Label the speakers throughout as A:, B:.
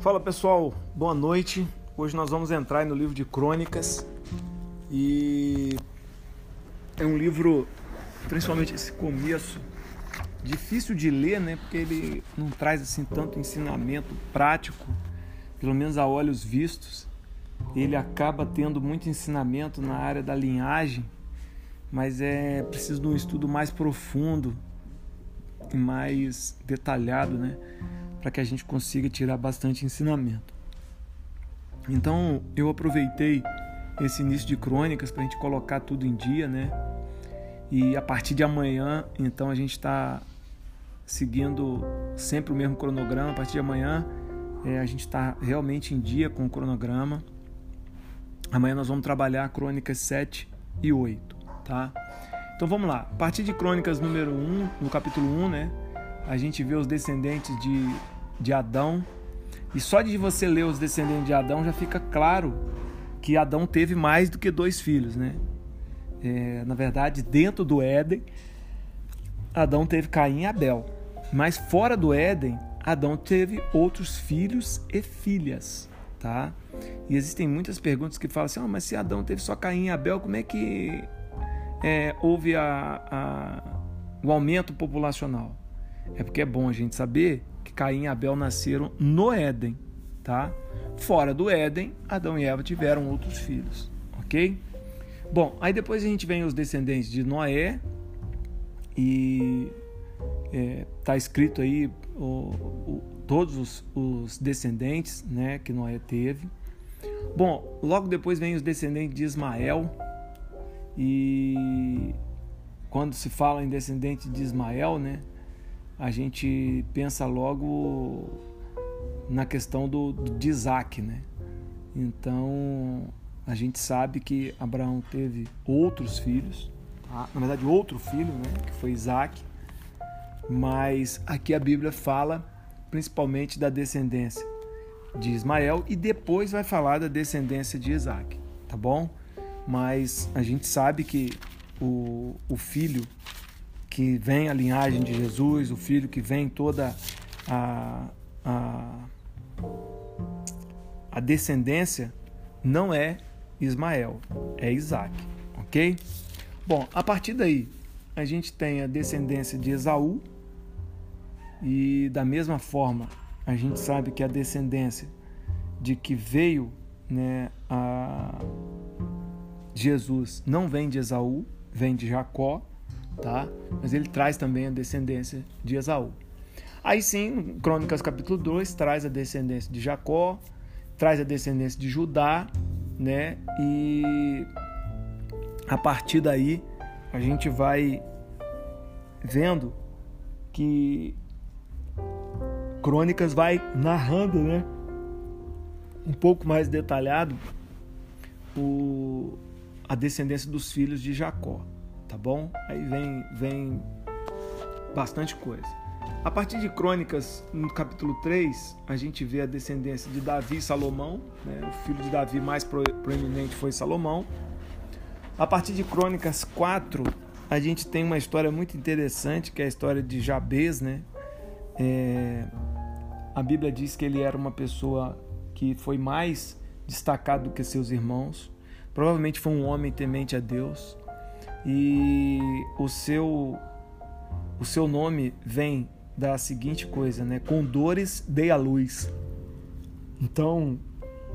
A: Fala pessoal, boa noite. Hoje nós vamos entrar no livro de Crônicas e é um livro, principalmente esse começo, difícil de ler, né? Porque ele não traz assim tanto ensinamento prático, pelo menos a olhos vistos. Ele acaba tendo muito ensinamento na área da linhagem, mas é preciso de um estudo mais profundo e mais detalhado, né? Para que a gente consiga tirar bastante ensinamento. Então eu aproveitei esse início de crônicas para a gente colocar tudo em dia, né? E a partir de amanhã, então a gente está seguindo sempre o mesmo cronograma. A partir de amanhã, é, a gente está realmente em dia com o cronograma. Amanhã nós vamos trabalhar crônicas 7 e 8, tá? Então vamos lá. A partir de crônicas número 1, no capítulo 1, né? A gente vê os descendentes de, de Adão. E só de você ler os descendentes de Adão já fica claro que Adão teve mais do que dois filhos, né? É, na verdade, dentro do Éden, Adão teve Caim e Abel. Mas fora do Éden, Adão teve outros filhos e filhas, tá? E existem muitas perguntas que falam assim: oh, mas se Adão teve só Caim e Abel, como é que é, houve a, a, o aumento populacional? É porque é bom a gente saber que Caim e Abel nasceram no Éden, tá? Fora do Éden, Adão e Eva tiveram outros filhos, ok? Bom, aí depois a gente vem os descendentes de Noé e é, tá escrito aí o, o, todos os, os, descendentes, né, que Noé teve. Bom, logo depois vem os descendentes de Ismael e quando se fala em descendente de Ismael, né, a gente pensa logo na questão do, do de Isaac, né? Então a gente sabe que Abraão teve outros filhos, tá? na verdade outro filho, né? Que foi Isaac, mas aqui a Bíblia fala principalmente da descendência de Ismael e depois vai falar da descendência de Isaac, tá bom? Mas a gente sabe que o, o filho que vem a linhagem de Jesus, o filho que vem toda a, a, a descendência, não é Ismael, é Isaac, ok? Bom, a partir daí, a gente tem a descendência de Esaú, e da mesma forma, a gente sabe que a descendência de que veio né, a Jesus não vem de Esaú, vem de Jacó, tá? Mas ele traz também a descendência de Esaú. Aí sim, Crônicas capítulo 2 traz a descendência de Jacó, traz a descendência de Judá, né? E a partir daí a gente vai vendo que Crônicas vai narrando, né? Um pouco mais detalhado o, a descendência dos filhos de Jacó tá bom? Aí vem, vem bastante coisa. A partir de Crônicas, no capítulo 3, a gente vê a descendência de Davi e Salomão. Né? O filho de Davi mais proeminente foi Salomão. A partir de Crônicas 4, a gente tem uma história muito interessante, que é a história de Jabez. Né? É... A Bíblia diz que ele era uma pessoa que foi mais destacado do que seus irmãos. Provavelmente foi um homem temente a Deus e o seu o seu nome vem da seguinte coisa, né? Com dores dei a luz. Então,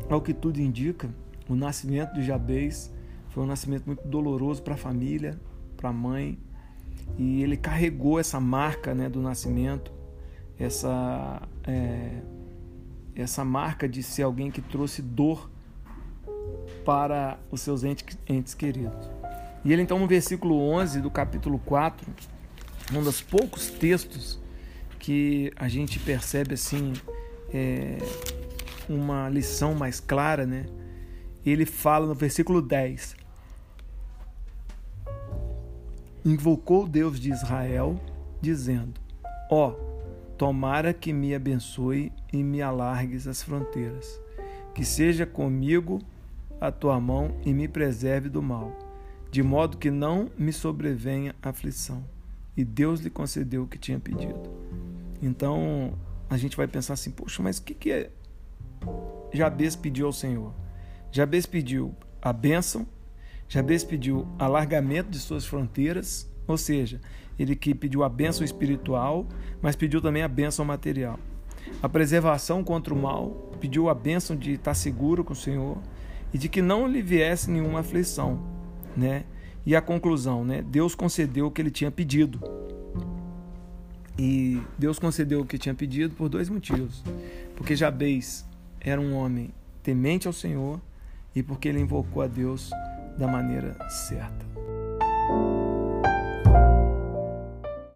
A: ao que tudo indica, o nascimento de Jabez foi um nascimento muito doloroso para a família, para a mãe, e ele carregou essa marca, né, do nascimento, essa é, essa marca de ser alguém que trouxe dor para os seus entes, entes queridos. E ele então no versículo 11 do capítulo 4, um dos poucos textos que a gente percebe assim é, uma lição mais clara, né? Ele fala no versículo 10: Invocou Deus de Israel, dizendo: Ó, oh, tomara que me abençoe e me alargues as fronteiras, que seja comigo a tua mão e me preserve do mal de modo que não me sobrevenha aflição. E Deus lhe concedeu o que tinha pedido. Então a gente vai pensar assim: poxa, mas o que, que é Jabez pediu ao Senhor? Jabez pediu a bênção, Jabez pediu alargamento de suas fronteiras, ou seja, ele que pediu a bênção espiritual, mas pediu também a bênção material. A preservação contra o mal, pediu a bênção de estar seguro com o Senhor e de que não lhe viesse nenhuma aflição, né? E a conclusão, né? Deus concedeu o que ele tinha pedido. E Deus concedeu o que tinha pedido por dois motivos. Porque Jabez era um homem temente ao Senhor e porque ele invocou a Deus da maneira certa.